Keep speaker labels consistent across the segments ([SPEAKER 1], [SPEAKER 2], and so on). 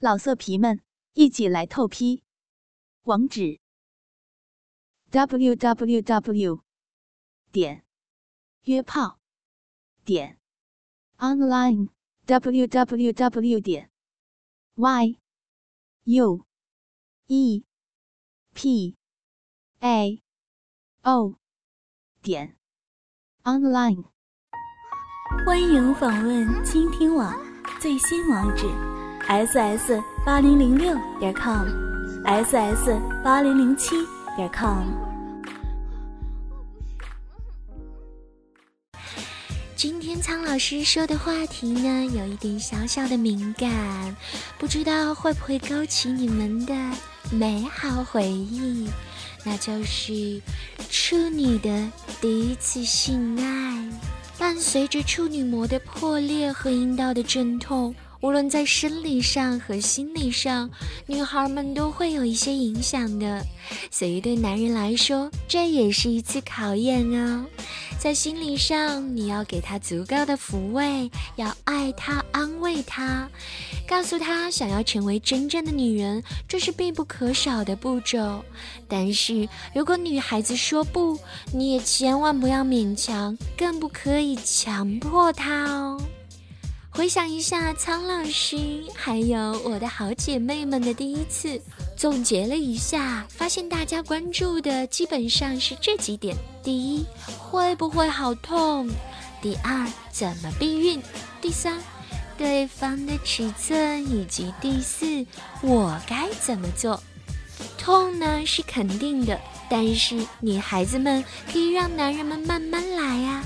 [SPEAKER 1] 老色皮们，一起来透批！网址：w w w 点约炮点 online w w w 点 y u e p a o 点 online。
[SPEAKER 2] 欢迎访问倾听网最新网址。Ss 八零零六点 com，ss 八零零七点 com。
[SPEAKER 3] 今天苍老师说的话题呢，有一点小小的敏感，不知道会不会勾起你们的美好回忆，那就是处女的第一次性爱，伴随着处女膜的破裂和阴道的阵痛。无论在生理上和心理上，女孩们都会有一些影响的，所以对男人来说，这也是一次考验哦。在心理上，你要给他足够的抚慰，要爱他、安慰他，告诉他，想要成为真正的女人，这是必不可少的步骤。但是如果女孩子说不，你也千万不要勉强，更不可以强迫她哦。回想一下，苍老师还有我的好姐妹们的第一次，总结了一下，发现大家关注的基本上是这几点：第一，会不会好痛；第二，怎么避孕；第三，对方的尺寸；以及第四，我该怎么做。痛呢是肯定的，但是女孩子们可以让男人们慢慢来呀。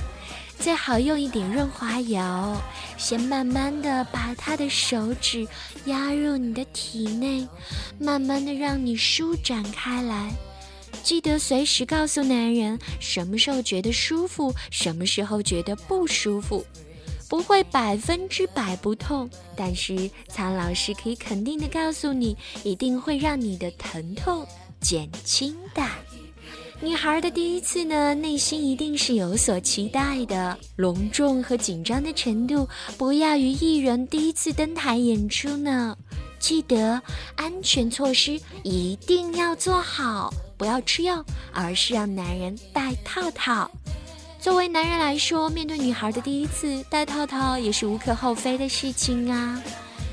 [SPEAKER 3] 最好用一点润滑油，先慢慢的把他的手指压入你的体内，慢慢的让你舒展开来。记得随时告诉男人什么时候觉得舒服，什么时候觉得不舒服。不会百分之百不痛，但是苍老师可以肯定的告诉你，一定会让你的疼痛减轻的。女孩的第一次呢，内心一定是有所期待的，隆重和紧张的程度不亚于艺人第一次登台演出呢。记得安全措施一定要做好，不要吃药，而是让男人戴套套。作为男人来说，面对女孩的第一次戴套套也是无可厚非的事情啊。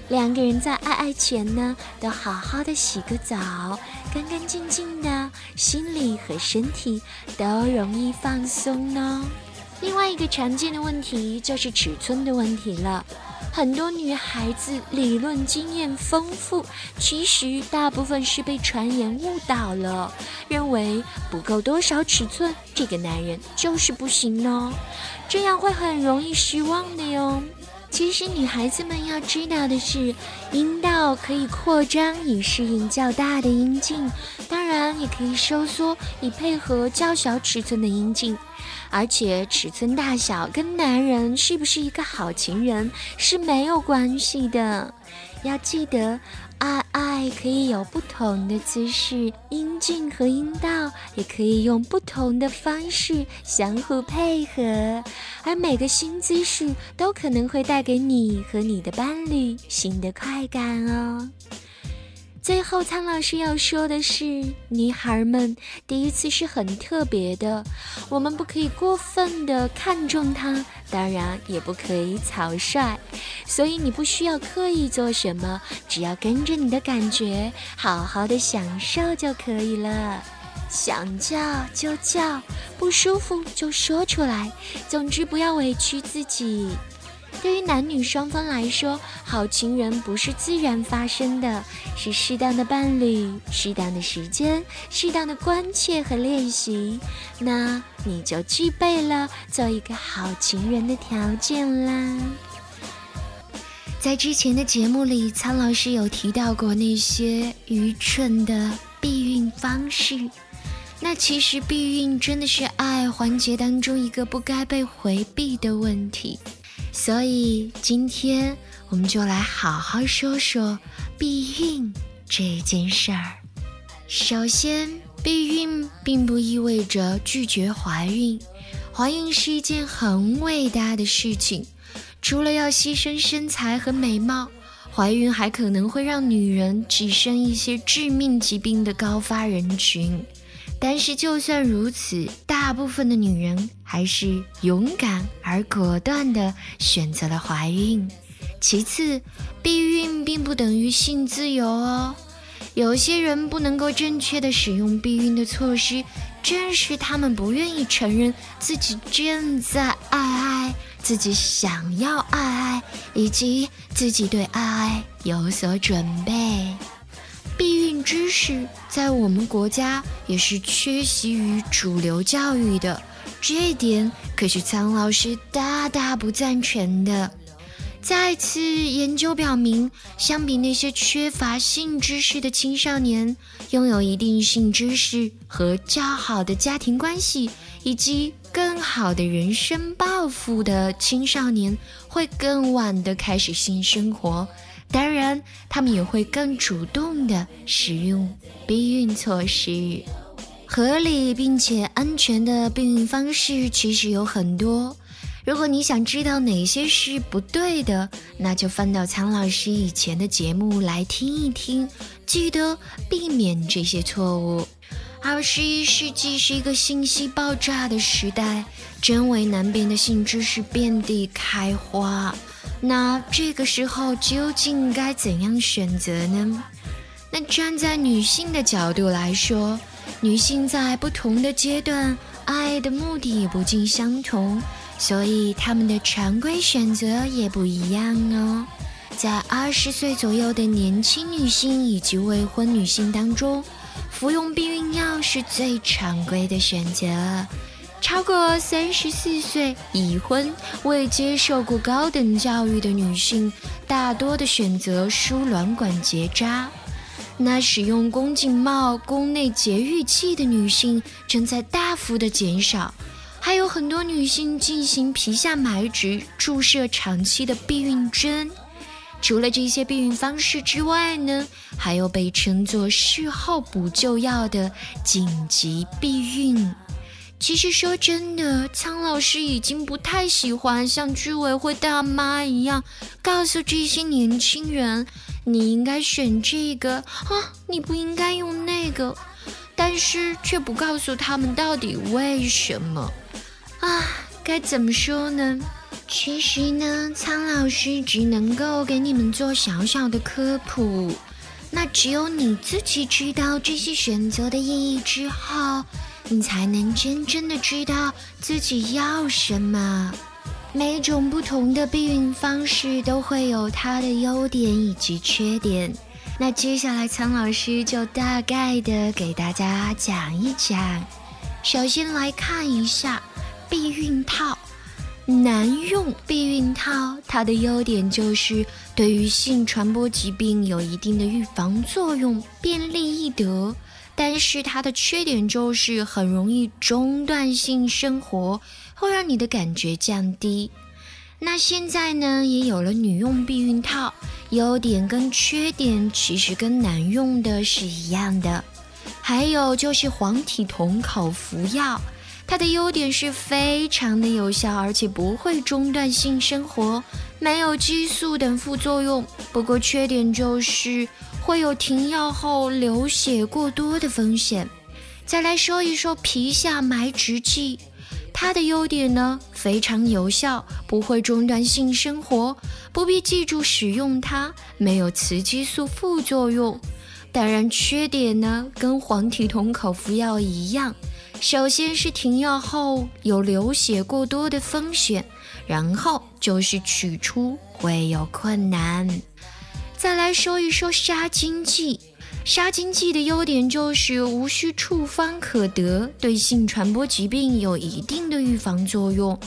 [SPEAKER 3] 两个人在爱爱前呢，都好好的洗个澡，干干净净的，心理和身体都容易放松呢。另外一个常见的问题就是尺寸的问题了。很多女孩子理论经验丰富，其实大部分是被传言误导了，认为不够多少尺寸，这个男人就是不行哦，这样会很容易失望的哟。其实女孩子们要知道的是，阴道可以扩张以适应较大的阴茎，当然也可以收缩以配合较小尺寸的阴茎。而且尺寸大小跟男人是不是一个好情人是没有关系的。要记得，爱爱可以有不同的姿势，阴茎和阴道也可以用不同的方式相互配合，而每个新姿势都可能会带给你和你的伴侣新的快感哦。最后，苍老师要说的是，女孩们第一次是很特别的，我们不可以过分的看重它，当然也不可以草率，所以你不需要刻意做什么，只要跟着你的感觉，好好的享受就可以了。想叫就叫，不舒服就说出来，总之不要委屈自己。对于男女双方来说，好情人不是自然发生的，是适当的伴侣、适当的时间、适当的关切和练习，那你就具备了做一个好情人的条件啦。在之前的节目里，苍老师有提到过那些愚蠢的避孕方式，那其实避孕真的是爱环节当中一个不该被回避的问题。所以今天我们就来好好说说避孕这件事儿。首先，避孕并不意味着拒绝怀孕，怀孕是一件很伟大的事情。除了要牺牲身材和美貌，怀孕还可能会让女人跻身一些致命疾病的高发人群。但是就算如此，大部分的女人还是勇敢而果断地选择了怀孕。其次，避孕并不等于性自由哦。有些人不能够正确的使用避孕的措施，正是他们不愿意承认自己正在爱爱，自己想要爱爱，以及自己对爱爱有所准备。知识在我们国家也是缺席于主流教育的，这一点可是苍老师大大不赞成的。再次研究表明，相比那些缺乏性知识的青少年，拥有一定性知识和较好的家庭关系，以及更好的人生抱负的青少年，会更晚的开始性生活。当然，他们也会更主动地使用避孕措施。合理并且安全的避孕方式其实有很多。如果你想知道哪些是不对的，那就翻到苍老师以前的节目来听一听，记得避免这些错误。二十一世纪是一个信息爆炸的时代，真伪难辨的性知识遍地开花。那这个时候究竟该怎样选择呢？那站在女性的角度来说，女性在不同的阶段爱的目的也不尽相同。所以她们的常规选择也不一样哦。在二十岁左右的年轻女性以及未婚女性当中，服用避孕药是最常规的选择。超过三十四岁、已婚、未接受过高等教育的女性，大多的选择输卵管结扎。那使用宫颈帽、宫内节育器的女性正在大幅的减少。还有很多女性进行皮下埋植、注射长期的避孕针。除了这些避孕方式之外呢，还有被称作事后补救药的紧急避孕。其实说真的，苍老师已经不太喜欢像居委会大妈一样告诉这些年轻人：“你应该选这个啊，你不应该用那个。”但是却不告诉他们到底为什么。啊，该怎么说呢？其实呢，苍老师只能够给你们做小小的科普。那只有你自己知道这些选择的意义之后，你才能真正的知道自己要什么。每种不同的避孕方式都会有它的优点以及缺点。那接下来，苍老师就大概的给大家讲一讲。首先来看一下。避孕套，男用避孕套，它的优点就是对于性传播疾病有一定的预防作用，便利易得。但是它的缺点就是很容易中断性生活，会让你的感觉降低。那现在呢，也有了女用避孕套，优点跟缺点其实跟男用的是一样的。还有就是黄体酮口服药。它的优点是非常的有效，而且不会中断性生活，没有激素等副作用。不过缺点就是会有停药后流血过多的风险。再来说一说皮下埋植剂，它的优点呢非常有效，不会中断性生活，不必记住使用它，没有雌激素副作用。当然缺点呢跟黄体酮口服药一样。首先是停药后有流血过多的风险，然后就是取出会有困难。再来说一说杀精剂，杀精剂的优点就是无需处方可得，对性传播疾病有一定的预防作用。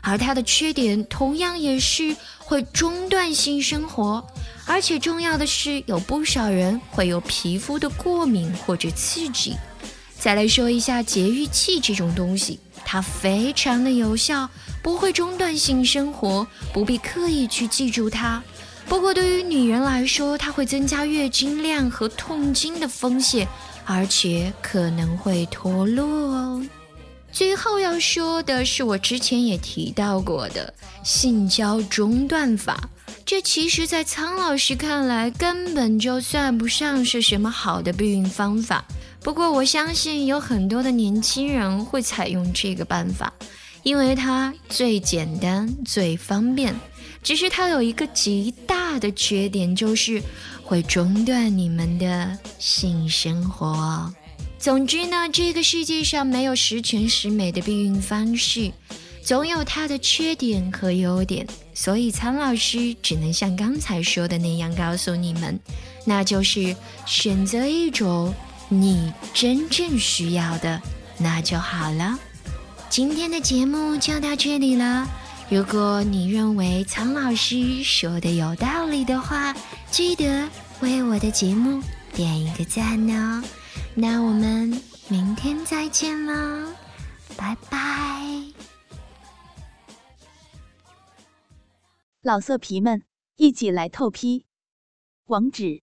[SPEAKER 3] 而它的缺点同样也是会中断性生活，而且重要的是有不少人会有皮肤的过敏或者刺激。再来说一下节育器这种东西，它非常的有效，不会中断性生活，不必刻意去记住它。不过对于女人来说，它会增加月经量和痛经的风险，而且可能会脱落哦。最后要说的是，我之前也提到过的性交中断法。这其实，在苍老师看来，根本就算不上是什么好的避孕方法。不过，我相信有很多的年轻人会采用这个办法，因为它最简单、最方便。只是它有一个极大的缺点，就是会中断你们的性生活。总之呢，这个世界上没有十全十美的避孕方式，总有它的缺点和优点。所以苍老师只能像刚才说的那样告诉你们，那就是选择一种你真正需要的，那就好了。今天的节目就到这里了。如果你认为苍老师说的有道理的话，记得为我的节目点一个赞哦。那我们明天再见了，拜拜！
[SPEAKER 1] 老色皮们，一起来透批！网址